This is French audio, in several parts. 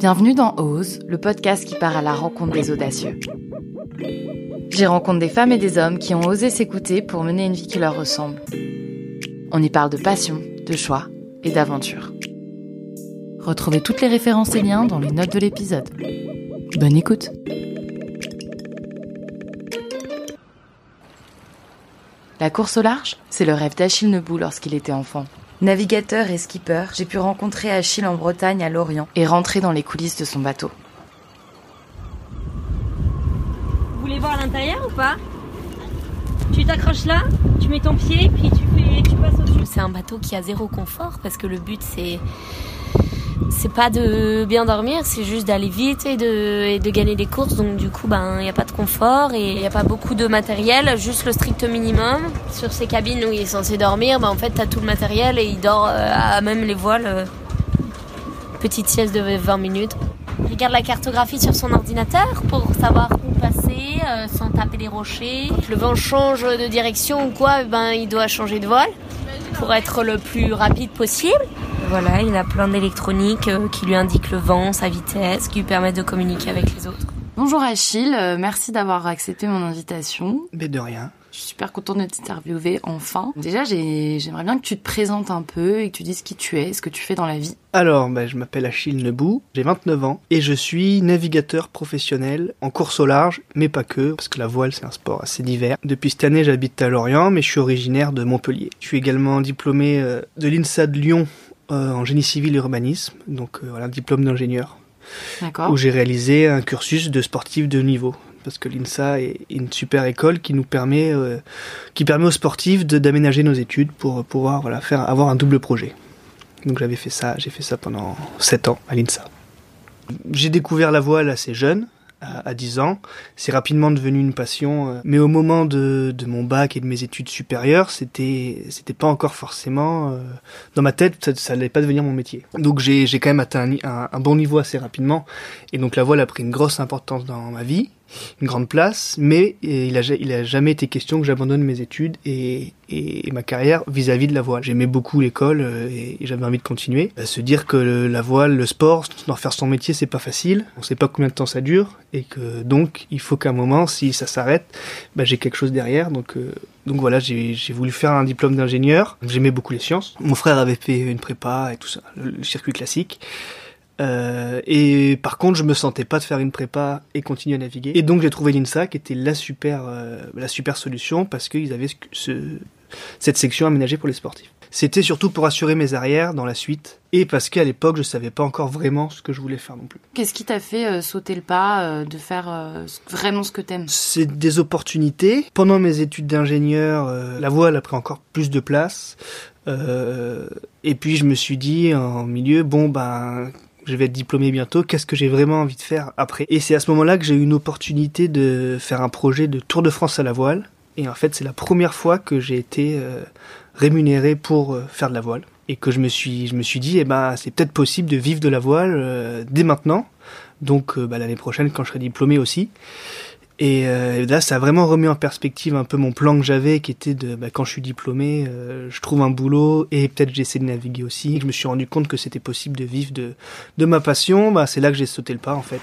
Bienvenue dans Ose, le podcast qui part à la rencontre des audacieux. J'y rencontre des femmes et des hommes qui ont osé s'écouter pour mener une vie qui leur ressemble. On y parle de passion, de choix et d'aventure. Retrouvez toutes les références et liens dans les notes de l'épisode. Bonne écoute La course au large, c'est le rêve d'Achille Nebou lorsqu'il était enfant. Navigateur et skipper, j'ai pu rencontrer Achille en Bretagne à Lorient et rentrer dans les coulisses de son bateau. Vous voulez voir à l'intérieur ou pas? Tu t'accroches là, tu mets ton pied, puis tu fais, tu passes au-dessus. C'est un bateau qui a zéro confort parce que le but c'est c'est pas de bien dormir, c'est juste d'aller vite et de, gagner des courses. Donc du coup, ben il n'y a pas de confort et il n'y a pas beaucoup de matériel, juste le strict minimum. Sur ces cabines où il est censé dormir, ben en fait t'as tout le matériel et il dort euh, à même les voiles. euh, petite sieste de 20 minutes. Il regarde la cartographie sur son ordinateur pour savoir où passer euh, sans taper les rochers. Le vent change de direction ou quoi, ben il doit changer de voile pour être le plus rapide possible. Voilà, il a plein d'électronique euh, qui lui indiquent le vent, sa vitesse, qui lui permettent de communiquer avec les autres. Bonjour Achille, euh, merci d'avoir accepté mon invitation. Mais de rien. Je suis super contente de t'interviewer enfin. Déjà, j'ai- j'aimerais bien que tu te présentes un peu et que tu dises qui tu es, ce que tu fais dans la vie. Alors, bah, je m'appelle Achille Nebou, j'ai 29 ans et je suis navigateur professionnel en course au large, mais pas que, parce que la voile c'est un sport assez divers. Depuis cette année, j'habite à Lorient, mais je suis originaire de Montpellier. Je suis également diplômé euh, de l'INSA de Lyon en génie civil et urbanisme, donc euh, voilà, diplôme d'ingénieur, D'accord où j'ai réalisé un cursus de sportif de niveau. Parce que l'INSA est une super école qui nous permet, euh, qui permet aux sportifs de- d'aménager nos études pour pouvoir voilà, faire, avoir un double projet. Donc j'avais fait ça, j'ai fait ça pendant 7 ans à l'INSA. J'ai découvert la voile assez jeune, à, à 10 ans. C'est rapidement devenu une passion. euh, Mais au moment de, de mon bac et de mes études supérieures, c'était c'était pas encore forcément euh, dans ma tête, ça, ça allait pas devenir mon métier. Donc j'ai j'ai quand même atteint un, un, un bon niveau assez rapidement. Et donc la voile a pris une grosse importance dans ma vie, une grande place. Mais il a a jamais été question que j'abandonne mes études et ma carrière vis-à-vis de la voile. J'aimais beaucoup l'école euh, et, j'avais envie de continuer. Euh, se dire que la voile, le sport, d'en faire son métier, c'est pas facile. On sait pas combien de temps ça dure et que donc il faut qu'à un moment, si ça s'arrête, bah, j'ai quelque chose derrière. Donc euh, voilà, j'ai voulu faire un diplôme d'ingénieur. J'aimais beaucoup les sciences. Mon frère avait fait une prépa et tout ça, le circuit classique. Euh, et par contre, je me sentais pas de faire une prépa et continuer à naviguer. Et donc j'ai trouvé l'INSA qui était la super, euh, la super solution parce qu'ils avaient ce, ce- cette section aménagée pour les sportifs. C'était surtout pour assurer mes arrières dans la suite et parce qu'à l'époque je savais pas encore vraiment ce que je voulais faire non plus. Qu'est-ce qui t'a fait euh, sauter le pas euh, de faire euh, vraiment ce que t'aimes? C'est des opportunités. Pendant mes études d'ingénieur, la voile a pris encore plus de place. Et puis je me suis dit en milieu, bon ben, je vais être diplômé bientôt. Qu'est-ce que j'ai vraiment envie de faire après? Et c'est à ce moment-là que j'ai eu une opportunité de faire un projet de Tour de France à la voile. Et en fait, c'est la première fois que j'ai été euh, rémunéré pour euh, faire de la voile. Et que je me suis, je me suis dit, eh ben, c'est peut-être possible de vivre de la voile euh, dès maintenant. Donc bah, l'année prochaine, quand je serai diplômé aussi. Et euh, là, ça a vraiment remis en perspective un peu mon plan que j'avais, qui était de, bah, quand je suis diplômé, euh, je trouve un boulot et peut-être j'essaie de naviguer aussi. Je me suis rendu compte que c'était possible de vivre de, de ma passion. Bah, c'est là que j'ai sauté le pas, en fait.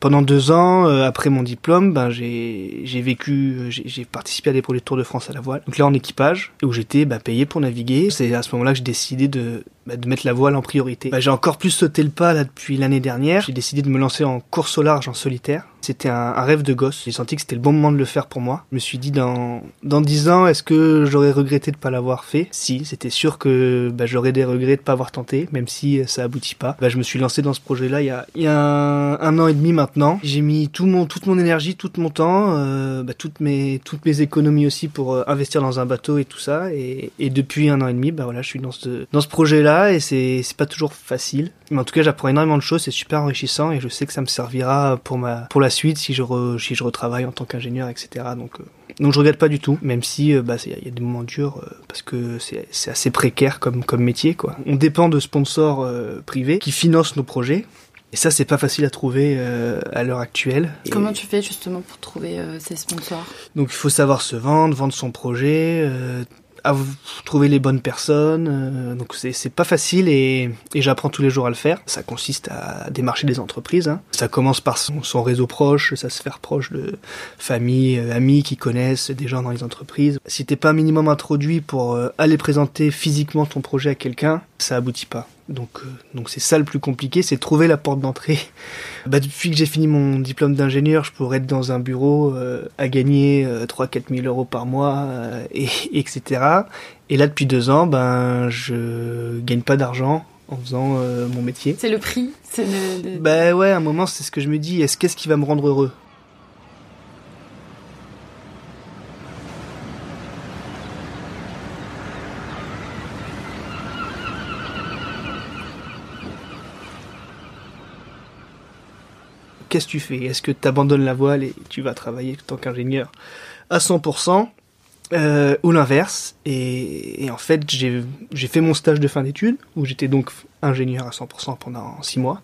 Pendant deux ans, euh, après mon diplôme, ben, j'ai vécu, euh, j'ai participé à des projets de de France à la voile. Donc là, en équipage, où j'étais bah, payé pour naviguer. C'est à ce moment-là que j'ai décidé de, bah, de mettre la voile en priorité. Bah, j'ai encore plus sauté le pas là depuis l'année dernière. J'ai décidé de me lancer en course au large en solitaire. C'était un, rêve de gosse. J'ai senti que c'était le bon moment de le faire pour moi. Je me suis dit dans dans dix ans, est-ce que j'aurais regretté de pas l'avoir fait? Si, c'était sûr que bah, j'aurais des regrets de pas avoir tenté, même si euh, ça aboutit pas. Bah, je me suis lancé dans ce projet-là il y a y a un, an et demi maintenant. J'ai mis tout mon toute mon énergie, tout mon temps, euh, bah, toutes mes toutes mes économies aussi pour euh, investir dans un bateau et tout ça. Et, et depuis un an et demi, bah voilà, je suis dans ce dans ce projet-là et c'est c'est pas toujours facile. Mais en tout cas, j'apprends énormément de choses, c'est super enrichissant et je sais que ça me servira pour ma pour la suite si je re- si je retravaille en tant qu'ingénieur, etc. Donc euh, donc je regrette pas du tout, même si euh, bah il y, a- des moments durs euh, parce que c'est c'est assez précaire comme comme métier quoi. On dépend de sponsors euh, privés qui financent nos projets. Et ça, c'est pas facile à trouver euh, à l'heure actuelle. Comment Et tu fais justement pour trouver euh, ces sponsors? Donc, il faut savoir se vendre, vendre son projet, euh, av- trouver les bonnes personnes. euh, donc, c'est c'est pas facile et, et j'apprends tous les jours à le faire. Ça consiste à démarcher des entreprises. hein. Ça commence par son, son réseau proche, ça se faire proche de famille, euh, amis qui connaissent des gens dans les entreprises. Si t'es pas un minimum introduit pour euh, aller présenter physiquement ton projet à quelqu'un, ça aboutit pas. Donc, euh, donc c'est ça le plus compliqué, c'est trouver la porte d'entrée. Bah, depuis que j'ai fini mon diplôme d'ingénieur, je pourrais être dans un bureau euh, à gagner euh, 3-4 000 euros par mois, euh, et, etc. Et là, depuis deux ans, ben, je gagne pas d'argent en faisant mon métier. C'est le prix le, le- Bah ouais, à un moment, c'est ce que je me dis. Est-ce qu'est-ce qui va me rendre heureux? Qu'est-ce que tu fais? Est-ce que tu abandonnes la voile et tu vas travailler en tant qu'ingénieur? À 100% euh, ou l'inverse et, et en fait, j'ai fait mon stage de fin d'études où j'étais donc ingénieur à 100% pendant 6 mois.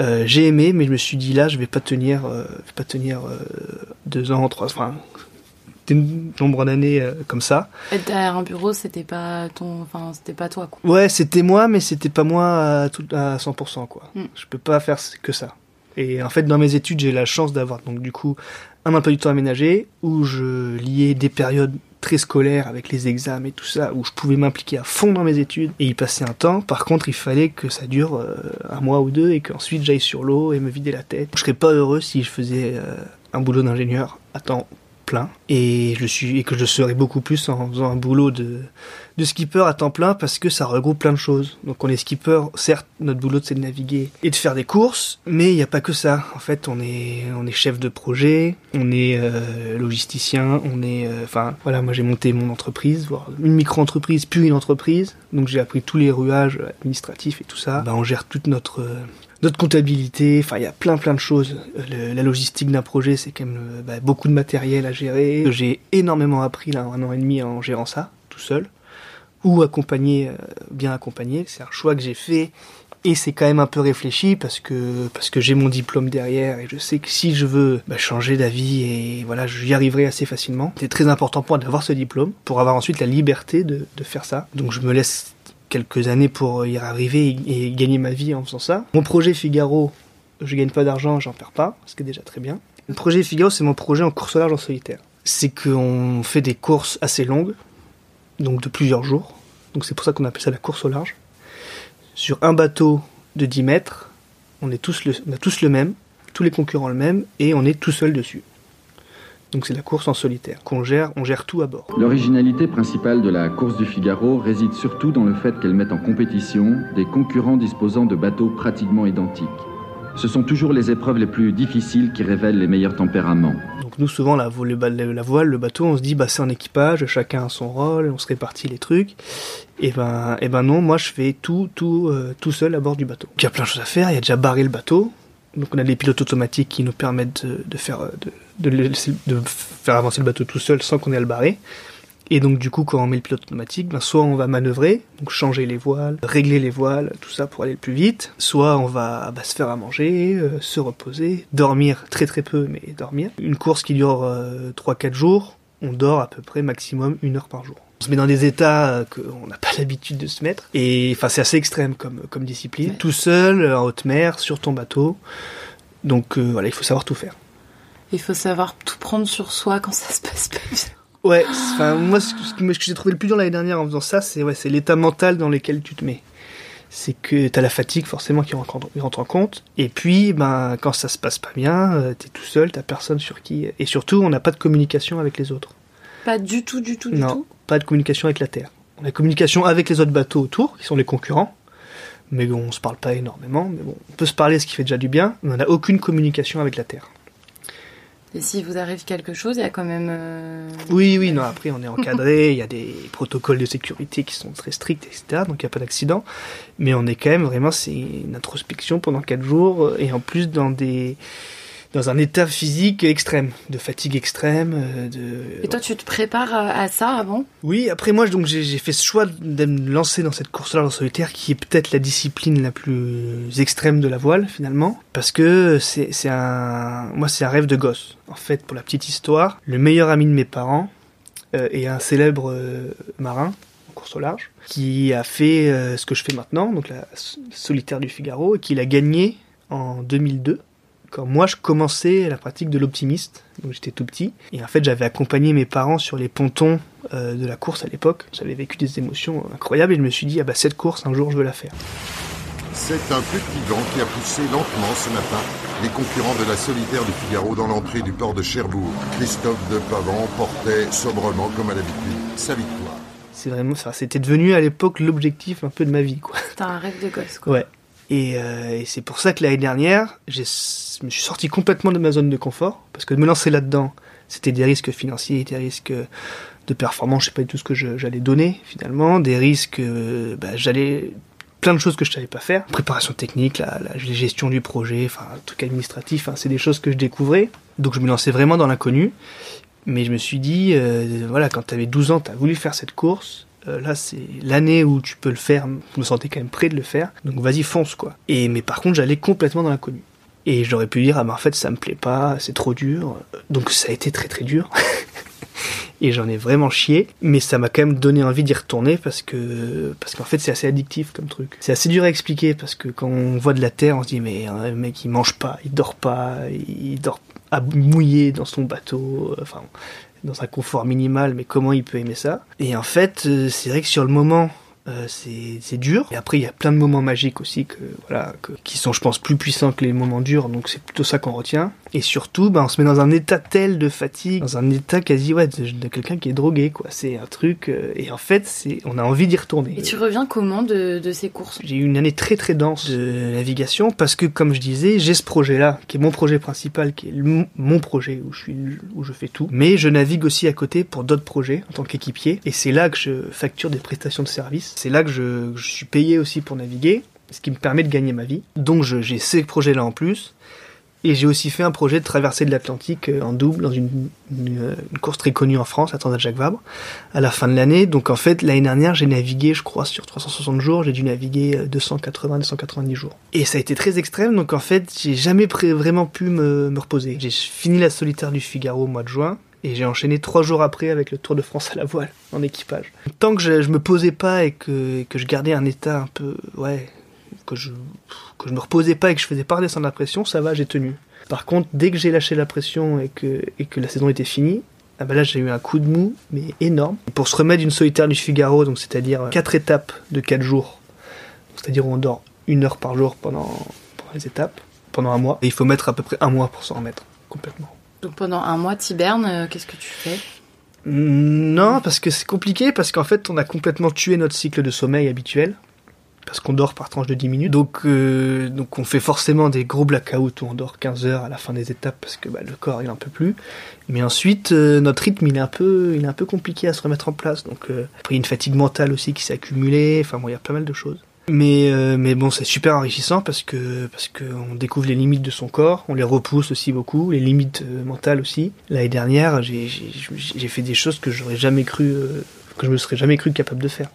Euh, j'ai aimé, mais je me suis dit là, je vais pas tenir, euh, je vais pas tenir euh, deux ans, trois, enfin, des nombre d'années euh, comme ça. Être derrière un bureau, c'était pas ton, enfin, c'était pas toi, quoi. Ouais, c'était moi, mais c'était pas moi à, tout, à 100%, quoi. Mm. Je peux pas faire que ça. Et en fait, dans mes études, j'ai la chance d'avoir donc du coup un emploi du temps aménagé où je liais des périodes très scolaires avec les examens et tout ça, où je pouvais m'impliquer à fond dans mes études et y passer un temps. Par contre, il fallait que ça dure euh, un mois ou deux et qu'ensuite j'aille sur l'eau et me vider la tête. Je serais pas heureux si je faisais euh, un boulot d'ingénieur à temps et je suis et que je serais beaucoup plus en faisant un boulot de de skipper à temps plein parce que ça regroupe plein de choses. Donc on est skipper, certes notre boulot c'est de naviguer et de faire des courses, mais il n'y a pas que ça. En fait on est on est chef de projet, on est euh, logisticien, on est euh, enfin voilà moi j'ai monté mon entreprise, voire une micro-entreprise puis une entreprise, donc j'ai appris tous les rouages administratifs et tout ça. Bah, on gère toute notre notre comptabilité, enfin il y a plein plein de choses. La logistique d'un projet, c'est quand même euh, bah, beaucoup de matériel à gérer. J'ai énormément appris là un an et demi en gérant ça tout seul ou accompagné, euh, bien accompagné. C'est un choix que j'ai fait et c'est quand même un peu réfléchi parce que parce que j'ai mon diplôme derrière et je sais que si je veux bah, changer d'avis et voilà, j'y arriverai assez facilement. C'est très important pour moi d'avoir ce diplôme pour avoir ensuite la liberté de, de faire ça. Donc je me laisse quelques années pour y arriver et, gagner ma vie en faisant ça. Mon projet Figaro, je gagne pas d'argent, j'en perds pas, ce qui est déjà très bien. Le projet Figaro, c'est mon projet en course au large en solitaire. C'est qu'on fait des courses assez longues, donc de plusieurs jours. Donc c'est pour ça qu'on appelle ça la course au large. Sur un bateau de 10 mètres, on, est tous on a tous le même, tous les concurrents le même, et on est tout seul dessus. Donc c'est la course en solitaire, qu'on gère, on gère tout à bord. L'originalité principale de la course du Figaro réside surtout dans le fait qu'elle met en compétition des concurrents disposant de bateaux pratiquement identiques. Ce sont toujours les épreuves les plus difficiles qui révèlent les meilleurs tempéraments. Donc nous souvent la, vo- voile, le bateau, on se dit bah c'est un équipage, chacun a son rôle, on se répartit les trucs. Et ben, et ben non, moi je fais tout, tout, euh, tout seul à bord du bateau. Il y a plein de choses à faire. Il y a déjà barré le bateau. Donc on a des pilotes automatiques qui nous permettent de, de faire, euh, de faire avancer le bateau tout seul sans qu'on ait à le barrer. Et donc du coup quand on met le pilote automatique, ben, soit on va manœuvrer, donc changer les voiles, régler les voiles, tout ça pour aller le plus vite, soit on va bah, se faire à manger, euh, se reposer, dormir très très peu mais dormir. Une course qui dure euh, 3-4 jours, on dort à peu près maximum une heure par jour. On se met dans des états qu'on n'a pas l'habitude de se mettre et enfin c'est assez extrême comme, comme discipline. Ouais. Tout seul, en haute mer, sur ton bateau. Donc euh, voilà, il faut savoir tout faire. Il faut savoir tout prendre sur soi quand ça se passe pas bien. Ouais, enfin moi ce que, j'ai trouvé le plus dur l'année dernière en faisant ça, c'est ouais, c'est l'état mental dans lequel tu te mets. C'est que t'as la fatigue forcément qui rentre, en- qui rentre en compte, et puis ben quand ça se passe pas bien, euh, t'es tout seul, t'as personne sur qui, et surtout on n'a pas de communication avec les autres. Pas du tout, du tout, du non, tout. Pas de communication avec la Terre. On a communication avec les autres bateaux autour, qui sont les concurrents, mais bon, on se parle pas énormément, mais bon, on peut se parler, ce qui fait déjà du bien, mais on n'a aucune communication avec la Terre. Et s'il vous arrive quelque chose, il y a quand même. euh, Oui, oui, non, après on est encadré, il y a des protocoles de sécurité qui sont très stricts, etc. Donc il n'y a pas d'accident. Mais on est quand même vraiment, c'est une introspection pendant quatre jours, euh, et en plus dans des, dans un état physique extrême, de fatigue extrême. euh, de... Et toi, tu te prépares à ça avant? Oui, après moi, donc j'ai fait ce choix de me lancer dans cette course-là en solitaire, qui est peut-être la discipline la plus extrême de la voile finalement, parce que c'est un, moi c'est un rêve de gosse. En fait, pour la petite histoire, le meilleur ami de mes parents euh, est un célèbre euh, marin en course au large, qui a fait euh, ce que je fais maintenant, donc la solitaire du Figaro, et qui l'a gagné en 2002 quand moi je commençais la pratique de l'optimiste, donc j'étais tout petit, et en fait j'avais accompagné mes parents sur les pontons euh, de la course à l'époque. J'avais vécu des émotions incroyables et je me suis dit ah bah cette course un jour je veux la faire. C'est un petit vent qui a poussé lentement ce matin les concurrents de la solitaire du Figaro dans l'entrée du port de Cherbourg. Christophe de Pavant portait sobrement, comme à l'habitude, sa victoire. C'est vraiment ça, c'était devenu à l'époque l'objectif un peu de ma vie quoi. T'as un rêve de gosse, quoi. Ouais. Et, euh, et c'est pour ça que l'année dernière, je me suis sorti complètement de ma zone de confort parce que me lancer là-dedans, c'était des risques financiers, des risques de performance, je sais pas du tout ce que j'allais donner finalement, des risques, euh, bah, j'allais plein de choses que je savais pas faire, préparation technique, la, gestion du projet, enfin truc administratif, c'est des choses que je découvrais. Donc je me lançais vraiment dans l'inconnu. Mais je me suis dit, euh, voilà, quand tu avais 12 ans, tu as voulu faire cette course. Euh, là, c'est l'année où tu peux le faire. Je me sentais quand même prêt de le faire. Donc vas-y, fonce, quoi. Et, mais par contre, j'allais complètement dans l'inconnu. Et j'aurais pu dire, ah ben en fait, ça me plaît pas, c'est trop dur. Donc ça a été très très dur. et j'en ai vraiment chié, mais ça m'a quand même donné envie d'y retourner parce que parce qu'en fait c'est assez addictif comme truc. C'est assez dur à expliquer parce que quand on voit de la terre, on se dit mais hein, mec il mange pas, il dort pas, il dort à mouillé dans son bateau, enfin dans un confort minimal, mais comment il peut aimer ça Et en fait, euh, c'est vrai que sur le moment, euh, c'est dur. Et après, il y a plein de moments magiques aussi que voilà, qui sont, je pense, plus puissants que les moments durs. Donc c'est plutôt ça qu'on retient. Et surtout, bah, on se met dans un état tel de fatigue, dans un état quasi ouais de, de quelqu'un qui est drogué, quoi. C'est un truc. euh, et en fait, c'est, on a envie d'y retourner. Et tu reviens comment de, de ces courses? J'ai eu une année très très dense de navigation parce que, comme je disais, j'ai ce projet-là, qui est mon projet principal, qui est le- mon projet où je suis, où je fais tout. Mais je navigue aussi à côté pour d'autres projets en tant qu'équipier. Et c'est là que je facture des prestations de services. C'est là que je, je suis payé aussi pour naviguer, ce qui me permet de gagner ma vie. Donc j'ai ces projets-là en plus. Et j'ai aussi fait un projet de traversée de l'Atlantique euh, en double dans euh, une course très connue en France, la Transat Jacques Vabre, à la fin de l'année. Donc en fait, l'année dernière, j'ai navigué, je crois, sur 360 jours, j'ai dû naviguer euh, 280-290 jours. Et ça a été très extrême, donc en fait, j'ai jamais vraiment pu me, me reposer. J'ai fini la solitaire du Figaro au mois de juin. Et j'ai enchaîné trois jours après avec le Tour de France à la voile, en équipage. Tant que je, je me posais pas et que, et que je gardais un état un peu, ouais, que je, que je me reposais pas et que je faisais pas redescendre la pression, ça va, j'ai tenu. Par contre, dès que j'ai lâché la pression et que, et que la saison était finie, ah bah là j'ai eu un coup de mou, mais énorme. Pour se remettre d'une solitaire du Figaro, donc c'est-à-dire quatre étapes de quatre jours, c'est-à-dire on dort une heure par jour pendant, pendant les étapes, pendant un mois, et il faut mettre à peu près un mois pour s'en remettre complètement. Donc pendant un mois, t'hibernes, euh, qu'est-ce que tu fais? Non, parce que c'est compliqué, parce qu'en fait, on a complètement tué notre cycle de sommeil habituel. Parce qu'on dort par tranche de 10 minutes. Donc, euh, donc on fait forcément des gros blackouts où on dort 15 heures à la fin des étapes parce que bah, le corps il en peut plus. Mais ensuite, euh, notre rythme il est un peu, il est un peu compliqué à se remettre en place. Donc euh, après une fatigue mentale aussi qui s'est accumulée. Enfin bon, il y a pas mal de choses. Mais, euh, mais bon, c'est super enrichissant parce que parce que on découvre les limites de son corps, on les repousse aussi beaucoup, les limites euh, mentales aussi. L'année dernière, j'ai fait des choses que j'aurais jamais cru, euh, que je me serais jamais cru capable de faire.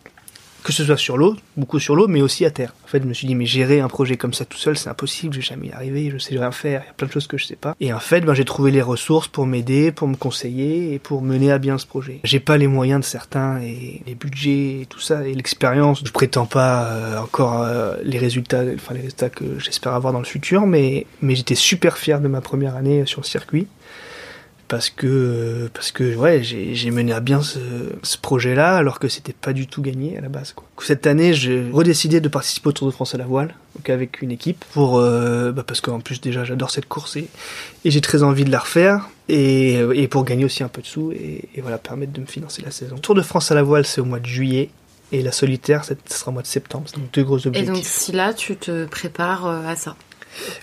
Que ce soit sur l'eau, beaucoup sur l'eau, mais aussi à terre. En fait, je me suis dit, mais gérer un projet comme ça tout seul, c'est impossible, je vais jamais y arriver, je sais rien faire, il y a plein de choses que je sais pas. Et en fait, ben, j'ai trouvé les ressources pour m'aider, pour me conseiller et pour mener à bien ce projet. J'ai pas les moyens de certains et les budgets et tout ça et l'expérience. Je prétends pas euh, encore euh, les résultats, enfin les résultats que j'espère avoir dans le futur, mais mais j'étais super fier de ma première année sur le circuit parce que parce que ouais j'ai mené à bien ce, ce projet là alors que c'était pas du tout gagné à la base quoi. Cette année j'ai redécidé de participer au Tour de France à la voile donc avec une équipe pour euh, bah parce qu'en plus déjà j'adore cette course et, et j'ai très envie de la refaire et, et pour gagner aussi un peu de sous et, et voilà permettre de me financer la saison. Tour de France à la voile c'est au mois de juillet et la solitaire ça sera au mois de septembre c'est donc deux gros Et objectifs. donc si là, tu te prépares euh, à ça.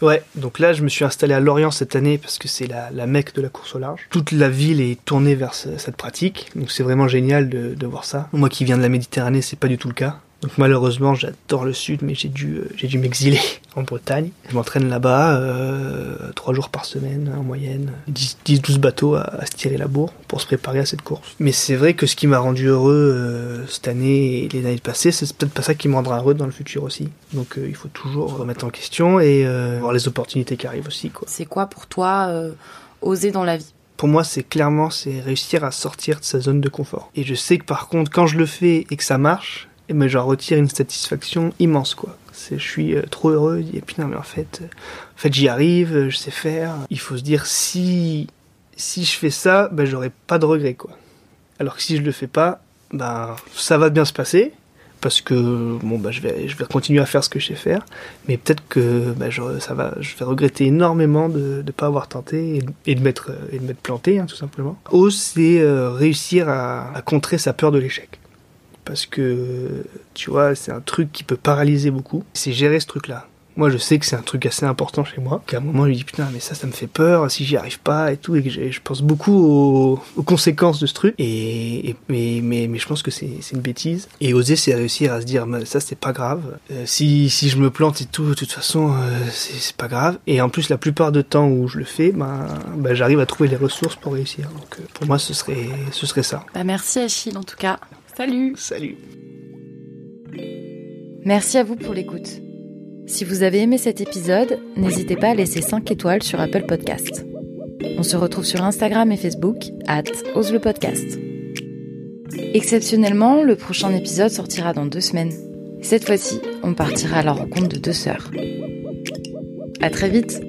Ouais, donc là je me suis installé à Lorient cette année parce que c'est la, mecque de la course au large. Toute la ville est tournée vers ce- cette pratique, donc c'est vraiment génial de voir ça. Moi qui viens de la Méditerranée, c'est pas du tout le cas. Donc malheureusement, j'adore le sud, mais j'ai dû, euh, j'ai dû m'exiler en Bretagne. Je m'entraîne là-bas euh, trois jours par semaine en moyenne, 10-12 bateaux à, à, se tirer la bourre pour se préparer à cette course. Mais c'est vrai que ce qui m'a rendu heureux euh, cette année et les années passées, c'est peut-être pas ça qui me rendra heureux dans le futur aussi. Donc euh, il faut toujours remettre en question et euh, voir les opportunités qui arrivent aussi. Quoi. C'est quoi pour toi euh, oser dans la vie? Pour moi, c'est clairement c'est réussir à sortir de sa zone de confort. Et je sais que par contre, quand je le fais et que ça marche, et ben j'en retire une satisfaction immense quoi. Je suis euh, trop heureux. Et puis non mais en fait, euh, en fait j'y arrive, euh, je sais faire. Il faut se dire si si je fais ça, ben j'aurai pas de regrets quoi. Alors que si je le fais pas, ben ça va bien se passer parce que bon bah je vais je vais continuer à faire ce que je sais faire mais peut-être que bah, je, ça va je vais regretter énormément de ne pas avoir tenté et, et de m'être et de m'être planté hein, tout simplement ose c'est euh, réussir à, à contrer sa peur de l'échec parce que tu vois c'est un truc qui peut paralyser beaucoup. C'est gérer ce truc là moi je sais que c'est un truc assez important chez moi qu'à un moment je me dis putain mais ça ça me fait peur si j'y arrive pas et tout et que je pense beaucoup aux, conséquences de ce truc. Et, mais, mais, mais je pense que c'est une bêtise. Et oser c'est réussir à se dire ça c'est pas grave. Euh, si, si je me plante et tout de toute façon euh, c'est pas grave. Et en plus la plupart du temps où je le fais ben, ben j'arrive à trouver les ressources pour réussir. Donc euh, pour moi ce serait ce serait ça. Bah, merci Achille en tout cas salut salut merci à vous pour l'écoute si vous avez aimé cet épisode, n'hésitez pas à laisser 5 étoiles sur Apple Podcast. On se retrouve sur Instagram et Facebook, at Ose le podcast. Exceptionnellement, le prochain épisode sortira dans deux semaines. Cette fois-ci, on partira à la rencontre de deux sœurs. À très vite